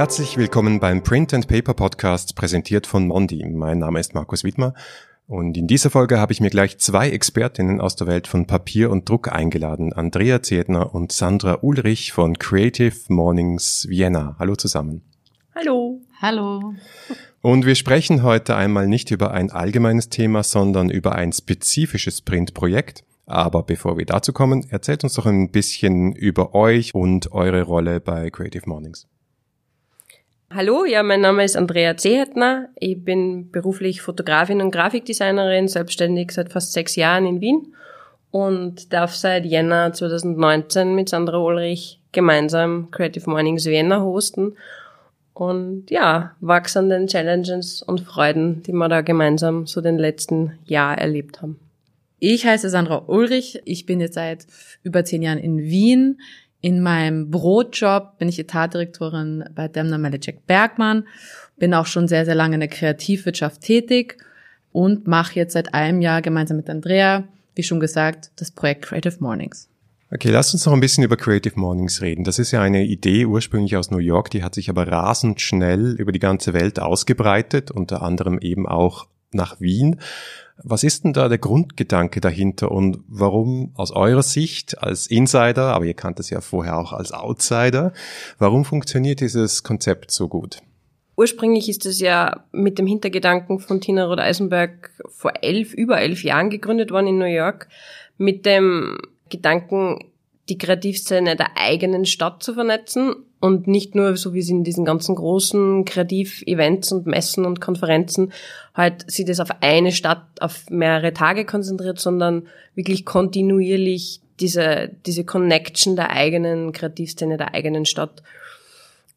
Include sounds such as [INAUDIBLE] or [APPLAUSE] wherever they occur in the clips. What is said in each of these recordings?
Herzlich willkommen beim Print and Paper Podcast, präsentiert von Mondi. Mein Name ist Markus Wittmer und in dieser Folge habe ich mir gleich zwei Expertinnen aus der Welt von Papier und Druck eingeladen, Andrea Zedner und Sandra Ulrich von Creative Mornings Vienna. Hallo zusammen. Hallo. Hallo. Und wir sprechen heute einmal nicht über ein allgemeines Thema, sondern über ein spezifisches Printprojekt. Aber bevor wir dazu kommen, erzählt uns doch ein bisschen über euch und eure Rolle bei Creative Mornings. Hallo, ja, mein Name ist Andrea Zehetner. Ich bin beruflich Fotografin und Grafikdesignerin, selbstständig seit fast sechs Jahren in Wien und darf seit Jänner 2019 mit Sandra Ulrich gemeinsam Creative Mornings Vienna hosten und ja, wachsenden Challenges und Freuden, die wir da gemeinsam so den letzten Jahr erlebt haben. Ich heiße Sandra Ulrich. Ich bin jetzt seit über zehn Jahren in Wien. In meinem Brotjob bin ich Etatdirektorin bei Demner Jack Bergmann. Bin auch schon sehr, sehr lange in der Kreativwirtschaft tätig und mache jetzt seit einem Jahr gemeinsam mit Andrea, wie schon gesagt, das Projekt Creative Mornings. Okay, lass uns noch ein bisschen über Creative Mornings reden. Das ist ja eine Idee ursprünglich aus New York, die hat sich aber rasend schnell über die ganze Welt ausgebreitet, unter anderem eben auch nach Wien. Was ist denn da der Grundgedanke dahinter und warum aus eurer Sicht als Insider, aber ihr kannt es ja vorher auch als Outsider, warum funktioniert dieses Konzept so gut? Ursprünglich ist es ja mit dem Hintergedanken von Tina Roth-Eisenberg vor elf, über elf Jahren gegründet worden in New York, mit dem Gedanken, die Kreativszene der eigenen Stadt zu vernetzen und nicht nur, so wie es in diesen ganzen großen Kreativ-Events und Messen und Konferenzen halt sich das auf eine Stadt auf mehrere Tage konzentriert, sondern wirklich kontinuierlich diese, diese Connection der eigenen Kreativszene, der eigenen Stadt.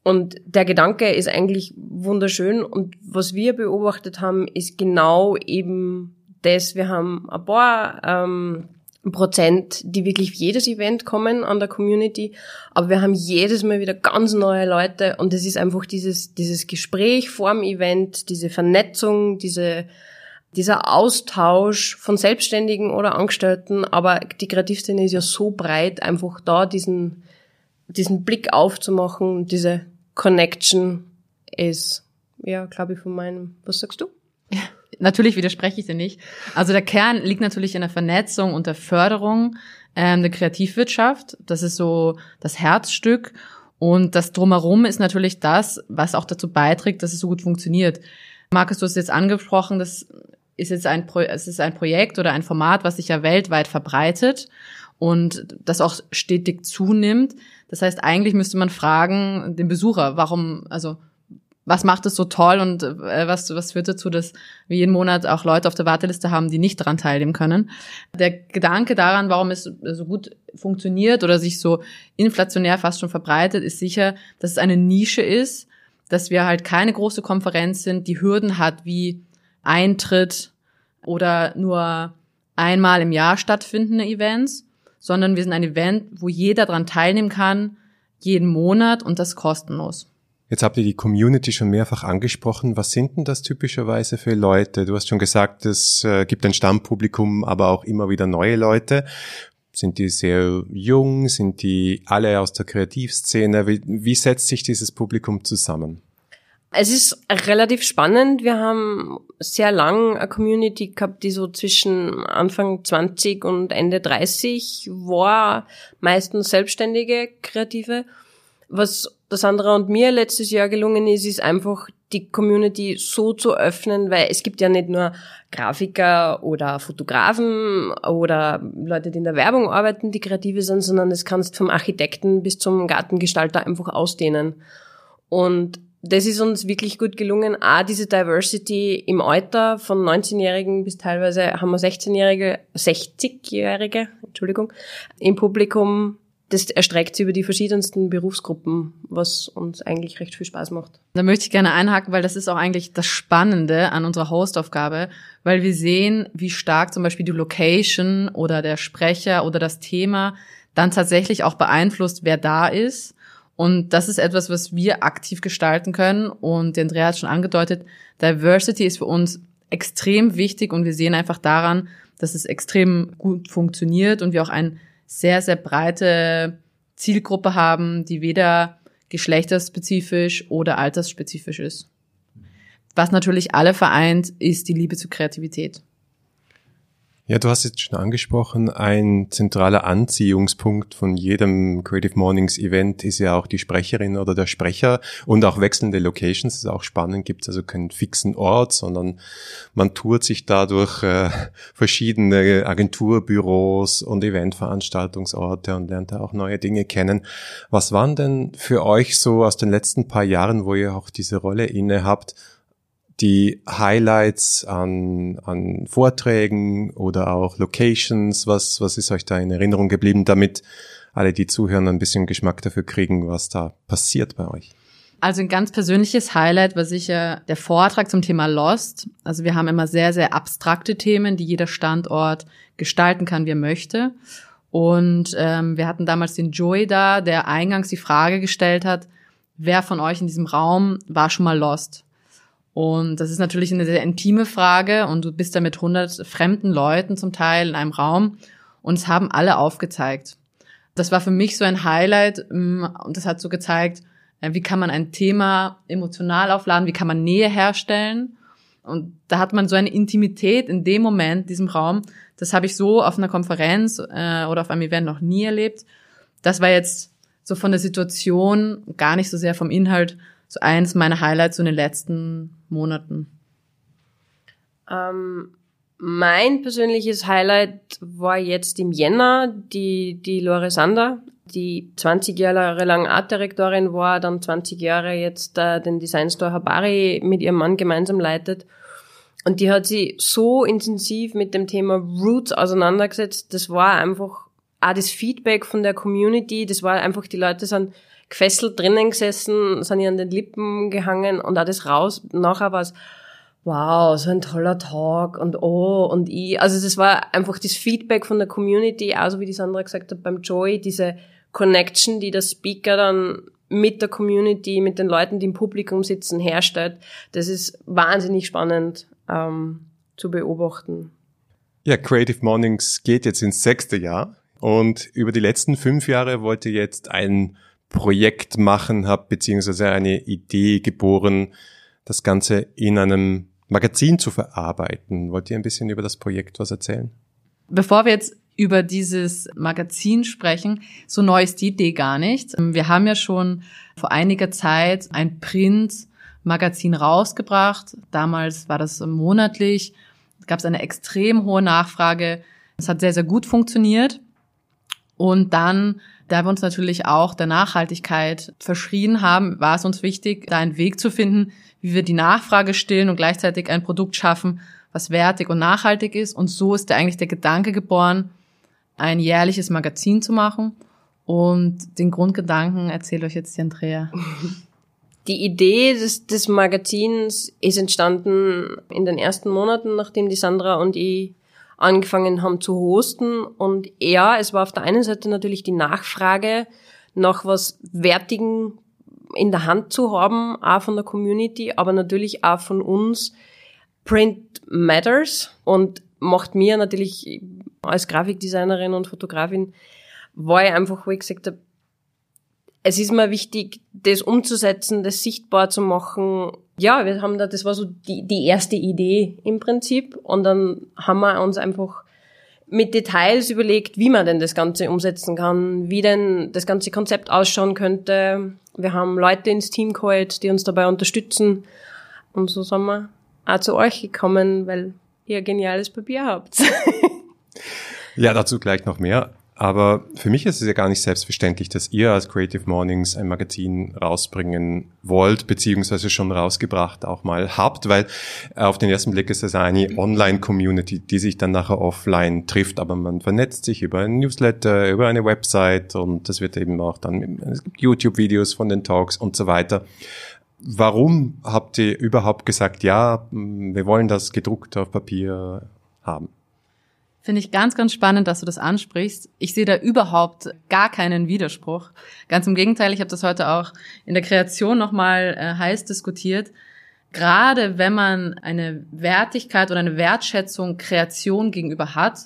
Und der Gedanke ist eigentlich wunderschön und was wir beobachtet haben, ist genau eben das. Wir haben ein paar ähm, Prozent, die wirklich jedes Event kommen an der Community. Aber wir haben jedes Mal wieder ganz neue Leute und es ist einfach dieses, dieses Gespräch vorm Event, diese Vernetzung, diese, dieser Austausch von Selbstständigen oder Angestellten. Aber die Kreativszene ist ja so breit, einfach da diesen, diesen Blick aufzumachen, diese Connection ist, ja, glaube ich, von meinem, was sagst du? Natürlich widerspreche ich dir nicht. Also der Kern liegt natürlich in der Vernetzung und der Förderung ähm, der Kreativwirtschaft. Das ist so das Herzstück. Und das drumherum ist natürlich das, was auch dazu beiträgt, dass es so gut funktioniert. Markus, du hast jetzt angesprochen, das ist jetzt ein, Pro es ist ein Projekt oder ein Format, was sich ja weltweit verbreitet und das auch stetig zunimmt. Das heißt, eigentlich müsste man fragen, den Besucher, warum, also was macht es so toll und äh, was, was führt dazu, dass wir jeden Monat auch Leute auf der Warteliste haben, die nicht daran teilnehmen können. Der Gedanke daran, warum es so gut funktioniert oder sich so inflationär fast schon verbreitet, ist sicher, dass es eine Nische ist, dass wir halt keine große Konferenz sind, die Hürden hat wie Eintritt oder nur einmal im Jahr stattfindende Events, sondern wir sind ein Event, wo jeder daran teilnehmen kann, jeden Monat und das kostenlos. Jetzt habt ihr die Community schon mehrfach angesprochen. Was sind denn das typischerweise für Leute? Du hast schon gesagt, es äh, gibt ein Stammpublikum, aber auch immer wieder neue Leute. Sind die sehr jung? Sind die alle aus der Kreativszene? Wie, wie setzt sich dieses Publikum zusammen? Es ist relativ spannend. Wir haben sehr lang eine Community gehabt, die so zwischen Anfang 20 und Ende 30 war, meistens selbstständige Kreative. Was der Sandra und mir letztes Jahr gelungen ist, ist einfach die Community so zu öffnen, weil es gibt ja nicht nur Grafiker oder Fotografen oder Leute, die in der Werbung arbeiten, die kreative sind, sondern es kannst vom Architekten bis zum Gartengestalter einfach ausdehnen. Und das ist uns wirklich gut gelungen. A, diese Diversity im Alter von 19-Jährigen bis teilweise haben wir 16-Jährige, 60-Jährige, Entschuldigung, im Publikum das erstreckt sich über die verschiedensten Berufsgruppen, was uns eigentlich recht viel Spaß macht. Da möchte ich gerne einhaken, weil das ist auch eigentlich das Spannende an unserer Hostaufgabe, weil wir sehen, wie stark zum Beispiel die Location oder der Sprecher oder das Thema dann tatsächlich auch beeinflusst, wer da ist. Und das ist etwas, was wir aktiv gestalten können. Und der Andrea hat schon angedeutet, Diversity ist für uns extrem wichtig und wir sehen einfach daran, dass es extrem gut funktioniert und wir auch ein sehr, sehr breite Zielgruppe haben, die weder geschlechterspezifisch oder altersspezifisch ist. Was natürlich alle vereint, ist die Liebe zur Kreativität. Ja, du hast jetzt schon angesprochen, ein zentraler Anziehungspunkt von jedem Creative Mornings Event ist ja auch die Sprecherin oder der Sprecher und auch wechselnde Locations. Das ist auch spannend, gibt es also keinen fixen Ort, sondern man tourt sich dadurch äh, verschiedene Agenturbüros und Eventveranstaltungsorte und lernt da auch neue Dinge kennen. Was waren denn für euch so aus den letzten paar Jahren, wo ihr auch diese Rolle inne habt, die Highlights an, an Vorträgen oder auch Locations? Was, was ist euch da in Erinnerung geblieben, damit alle, die zuhören, ein bisschen Geschmack dafür kriegen, was da passiert bei euch? Also ein ganz persönliches Highlight war sicher der Vortrag zum Thema Lost. Also wir haben immer sehr, sehr abstrakte Themen, die jeder Standort gestalten kann, wie er möchte. Und ähm, wir hatten damals den Joey da, der eingangs die Frage gestellt hat, wer von euch in diesem Raum war schon mal Lost? Und das ist natürlich eine sehr intime Frage und du bist da mit hundert fremden Leuten zum Teil in einem Raum und es haben alle aufgezeigt. Das war für mich so ein Highlight mm, und das hat so gezeigt, wie kann man ein Thema emotional aufladen, wie kann man Nähe herstellen. Und da hat man so eine Intimität in dem Moment, diesem Raum. Das habe ich so auf einer Konferenz äh, oder auf einem Event noch nie erlebt. Das war jetzt so von der Situation, gar nicht so sehr vom Inhalt, so eins meiner Highlights in den letzten Monaten? Ähm, mein persönliches Highlight war jetzt im Jänner die, die Lore Sander, die 20 Jahre lang Artdirektorin war, dann 20 Jahre jetzt äh, den Design Store Habari mit ihrem Mann gemeinsam leitet. Und die hat sie so intensiv mit dem Thema Roots auseinandergesetzt. Das war einfach auch das Feedback von der Community. Das war einfach, die Leute sind gefesselt drinnen gesessen, sind ihr an den Lippen gehangen und das raus. Nachher war es, wow, so ein toller Talk und oh und ich. Also das war einfach das Feedback von der Community, also wie die Sandra gesagt hat beim Joy, diese Connection, die der Speaker dann mit der Community, mit den Leuten, die im Publikum sitzen, herstellt. Das ist wahnsinnig spannend ähm, zu beobachten. Ja, Creative Mornings geht jetzt ins sechste Jahr und über die letzten fünf Jahre wollte jetzt ein Projekt machen, habe beziehungsweise eine Idee geboren, das Ganze in einem Magazin zu verarbeiten. Wollt ihr ein bisschen über das Projekt was erzählen? Bevor wir jetzt über dieses Magazin sprechen, so neu ist die Idee gar nicht. Wir haben ja schon vor einiger Zeit ein Print-Magazin rausgebracht. Damals war das monatlich. Es gab eine extrem hohe Nachfrage. Es hat sehr, sehr gut funktioniert. Und dann da wir uns natürlich auch der Nachhaltigkeit verschrien haben, war es uns wichtig, da einen Weg zu finden, wie wir die Nachfrage stillen und gleichzeitig ein Produkt schaffen, was wertig und nachhaltig ist. Und so ist da eigentlich der Gedanke geboren, ein jährliches Magazin zu machen. Und den Grundgedanken erzählt euch jetzt die Andrea. [LAUGHS] Die Idee des, des Magazins ist entstanden in den ersten Monaten, nachdem die Sandra und ich angefangen haben zu hosten. Und ja, es war auf der einen Seite natürlich die Nachfrage nach was Wertigen in der Hand zu haben, auch von der Community, aber natürlich auch von uns. Print matters und macht mir natürlich als Grafikdesignerin und Fotografin, war ich einfach, wo ich gesagt habe, es ist mir wichtig, das umzusetzen, das sichtbar zu machen. Ja, wir haben da, das war so die, die erste Idee im Prinzip. Und dann haben wir uns einfach mit Details überlegt, wie man denn das Ganze umsetzen kann, wie denn das ganze Konzept ausschauen könnte. Wir haben Leute ins Team geholt, die uns dabei unterstützen. Und so sind wir auch zu euch gekommen, weil ihr geniales Papier habt. [LAUGHS] ja, dazu gleich noch mehr. Aber für mich ist es ja gar nicht selbstverständlich, dass ihr als Creative Mornings ein Magazin rausbringen wollt, beziehungsweise schon rausgebracht auch mal habt, weil auf den ersten Blick ist es eine Online-Community, die sich dann nachher offline trifft, aber man vernetzt sich über ein Newsletter, über eine Website und das wird eben auch dann, es gibt YouTube-Videos von den Talks und so weiter. Warum habt ihr überhaupt gesagt, ja, wir wollen das gedruckt auf Papier haben? Finde ich ganz, ganz spannend, dass du das ansprichst. Ich sehe da überhaupt gar keinen Widerspruch. Ganz im Gegenteil, ich habe das heute auch in der Kreation nochmal äh, heiß diskutiert. Gerade wenn man eine Wertigkeit oder eine Wertschätzung Kreation gegenüber hat,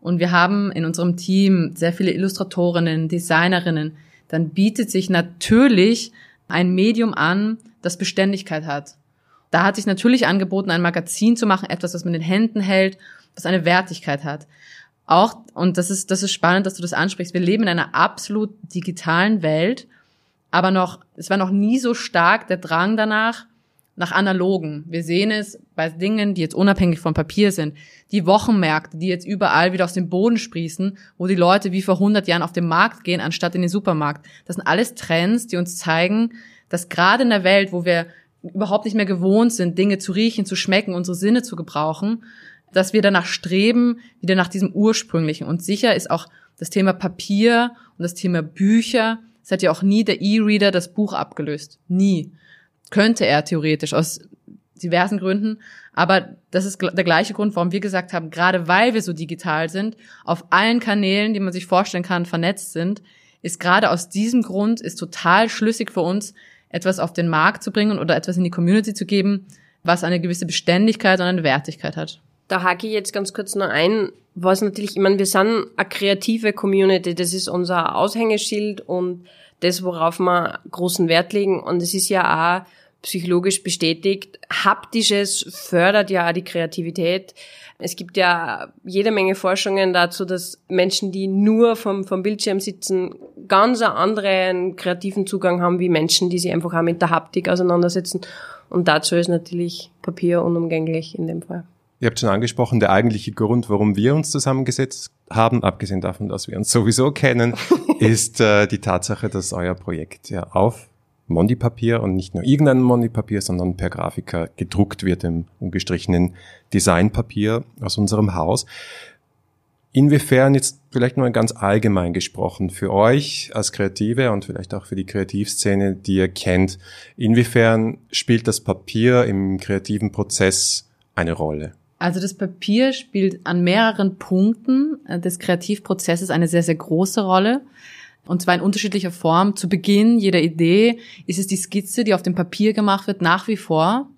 und wir haben in unserem Team sehr viele Illustratorinnen, Designerinnen, dann bietet sich natürlich ein Medium an, das Beständigkeit hat. Da hat sich natürlich angeboten, ein Magazin zu machen, etwas, was man in den Händen hält, was eine Wertigkeit hat. Auch, und das ist, das ist spannend, dass du das ansprichst, wir leben in einer absolut digitalen Welt, aber noch, es war noch nie so stark der Drang danach, nach analogen. Wir sehen es bei Dingen, die jetzt unabhängig vom Papier sind. Die Wochenmärkte, die jetzt überall wieder aus dem Boden sprießen, wo die Leute wie vor 100 Jahren auf den Markt gehen, anstatt in den Supermarkt. Das sind alles Trends, die uns zeigen, dass gerade in der Welt, wo wir überhaupt nicht mehr gewohnt sind, Dinge zu riechen, zu schmecken, unsere Sinne zu gebrauchen, dass wir danach streben, wieder nach diesem ursprünglichen. Und sicher ist auch das Thema Papier und das Thema Bücher, es hat ja auch nie der E-Reader das Buch abgelöst. Nie. Könnte er theoretisch aus diversen Gründen. Aber das ist der gleiche Grund, warum wir gesagt haben, gerade weil wir so digital sind, auf allen Kanälen, die man sich vorstellen kann, vernetzt sind, ist gerade aus diesem Grund, ist total schlüssig für uns, etwas auf den Markt zu bringen oder etwas in die Community zu geben, was eine gewisse Beständigkeit und eine Wertigkeit hat. Da hake ich jetzt ganz kurz noch ein, was natürlich, ich meine, wir sind eine kreative Community, das ist unser Aushängeschild und das, worauf wir großen Wert legen. Und es ist ja auch psychologisch bestätigt. Haptisches fördert ja auch die Kreativität. Es gibt ja jede Menge Forschungen dazu, dass Menschen, die nur vom, vom Bildschirm sitzen, ganz einen anderen kreativen Zugang haben wie Menschen, die sich einfach auch mit der Haptik auseinandersetzen. Und dazu ist natürlich Papier unumgänglich in dem Fall. Ihr habt schon angesprochen, der eigentliche Grund, warum wir uns zusammengesetzt haben, abgesehen davon, dass wir uns sowieso kennen, [LAUGHS] ist äh, die Tatsache, dass euer Projekt ja auf Mondi-Papier und nicht nur irgendein Mondi-Papier, sondern per Grafiker gedruckt wird im ungestrichenen Designpapier aus unserem Haus. Inwiefern jetzt vielleicht nur ganz allgemein gesprochen für euch als Kreative und vielleicht auch für die Kreativszene, die ihr kennt, inwiefern spielt das Papier im kreativen Prozess eine Rolle? Also das Papier spielt an mehreren Punkten äh, des Kreativprozesses eine sehr, sehr große Rolle. Und zwar in unterschiedlicher Form. Zu Beginn jeder Idee ist es die Skizze, die auf dem Papier gemacht wird, nach wie vor.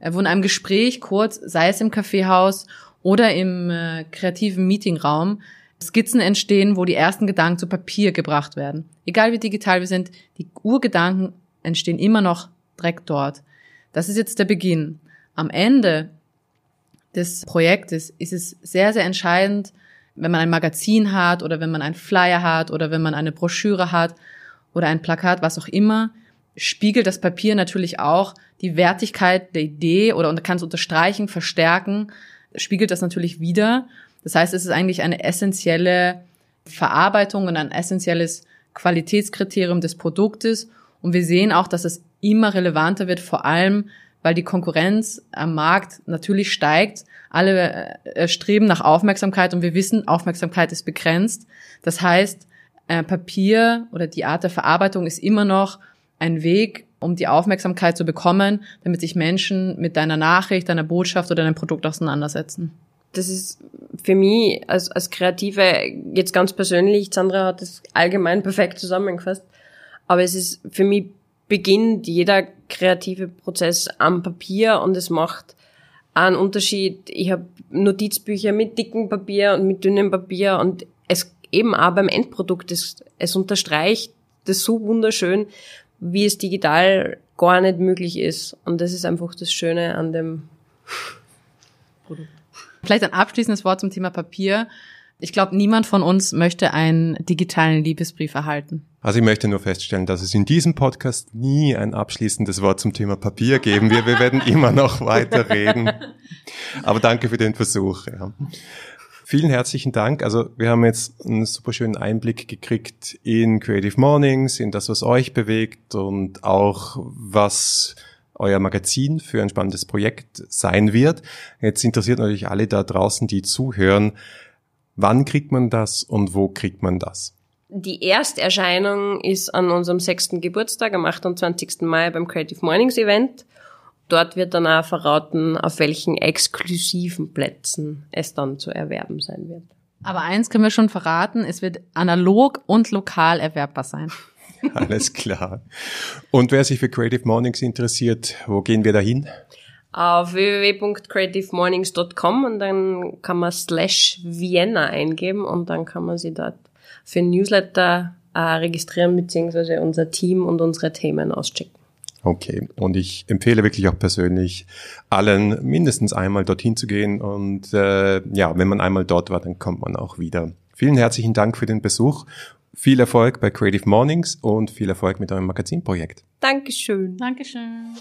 Äh, wo in einem Gespräch kurz, sei es im Kaffeehaus oder im äh, kreativen Meetingraum, Skizzen entstehen, wo die ersten Gedanken zu Papier gebracht werden. Egal wie digital wir sind, die Urgedanken entstehen immer noch direkt dort. Das ist jetzt der Beginn. Am Ende des Projektes ist es sehr, sehr entscheidend, wenn man ein Magazin hat oder wenn man einen Flyer hat oder wenn man eine Broschüre hat oder ein Plakat, was auch immer, spiegelt das Papier natürlich auch die Wertigkeit der Idee oder kann es unterstreichen, verstärken, spiegelt das natürlich wieder. Das heißt, es ist eigentlich eine essentielle Verarbeitung und ein essentielles Qualitätskriterium des Produktes. Und wir sehen auch, dass es immer relevanter wird, vor allem weil die Konkurrenz am Markt natürlich steigt. Alle äh, streben nach Aufmerksamkeit und wir wissen, Aufmerksamkeit ist begrenzt. Das heißt, äh, Papier oder die Art der Verarbeitung ist immer noch ein Weg, um die Aufmerksamkeit zu bekommen, damit sich Menschen mit deiner Nachricht, deiner Botschaft oder deinem Produkt auseinandersetzen. Das ist für mich als, als Kreative jetzt ganz persönlich, Sandra hat das allgemein perfekt zusammengefasst, aber es ist für mich beginnt jeder kreative Prozess am Papier und es macht einen Unterschied. Ich habe Notizbücher mit dickem Papier und mit dünnem Papier und es eben auch beim Endprodukt, es, es unterstreicht das so wunderschön, wie es digital gar nicht möglich ist. Und das ist einfach das Schöne an dem Produkt. Vielleicht ein abschließendes Wort zum Thema Papier. Ich glaube, niemand von uns möchte einen digitalen Liebesbrief erhalten. Also ich möchte nur feststellen, dass es in diesem Podcast nie ein abschließendes Wort zum Thema Papier geben wird. Wir werden immer noch [LAUGHS] weiter reden. Aber danke für den Versuch. Ja. Vielen herzlichen Dank. Also wir haben jetzt einen super schönen Einblick gekriegt in Creative Mornings, in das, was euch bewegt und auch was euer Magazin für ein spannendes Projekt sein wird. Jetzt interessiert natürlich alle da draußen, die zuhören, Wann kriegt man das und wo kriegt man das? Die Ersterscheinung ist an unserem sechsten Geburtstag am 28. Mai beim Creative Mornings Event. Dort wird dann auch verraten, auf welchen exklusiven Plätzen es dann zu erwerben sein wird. Aber eins können wir schon verraten, es wird analog und lokal erwerbbar sein. [LAUGHS] Alles klar. Und wer sich für Creative Mornings interessiert, wo gehen wir da hin? Auf www.creativemornings.com und dann kann man slash Vienna eingeben und dann kann man sich dort für ein Newsletter äh, registrieren beziehungsweise unser Team und unsere Themen auschecken. Okay, und ich empfehle wirklich auch persönlich allen mindestens einmal dorthin zu gehen und äh, ja, wenn man einmal dort war, dann kommt man auch wieder. Vielen herzlichen Dank für den Besuch. Viel Erfolg bei Creative Mornings und viel Erfolg mit eurem Magazinprojekt. Dankeschön. Dankeschön.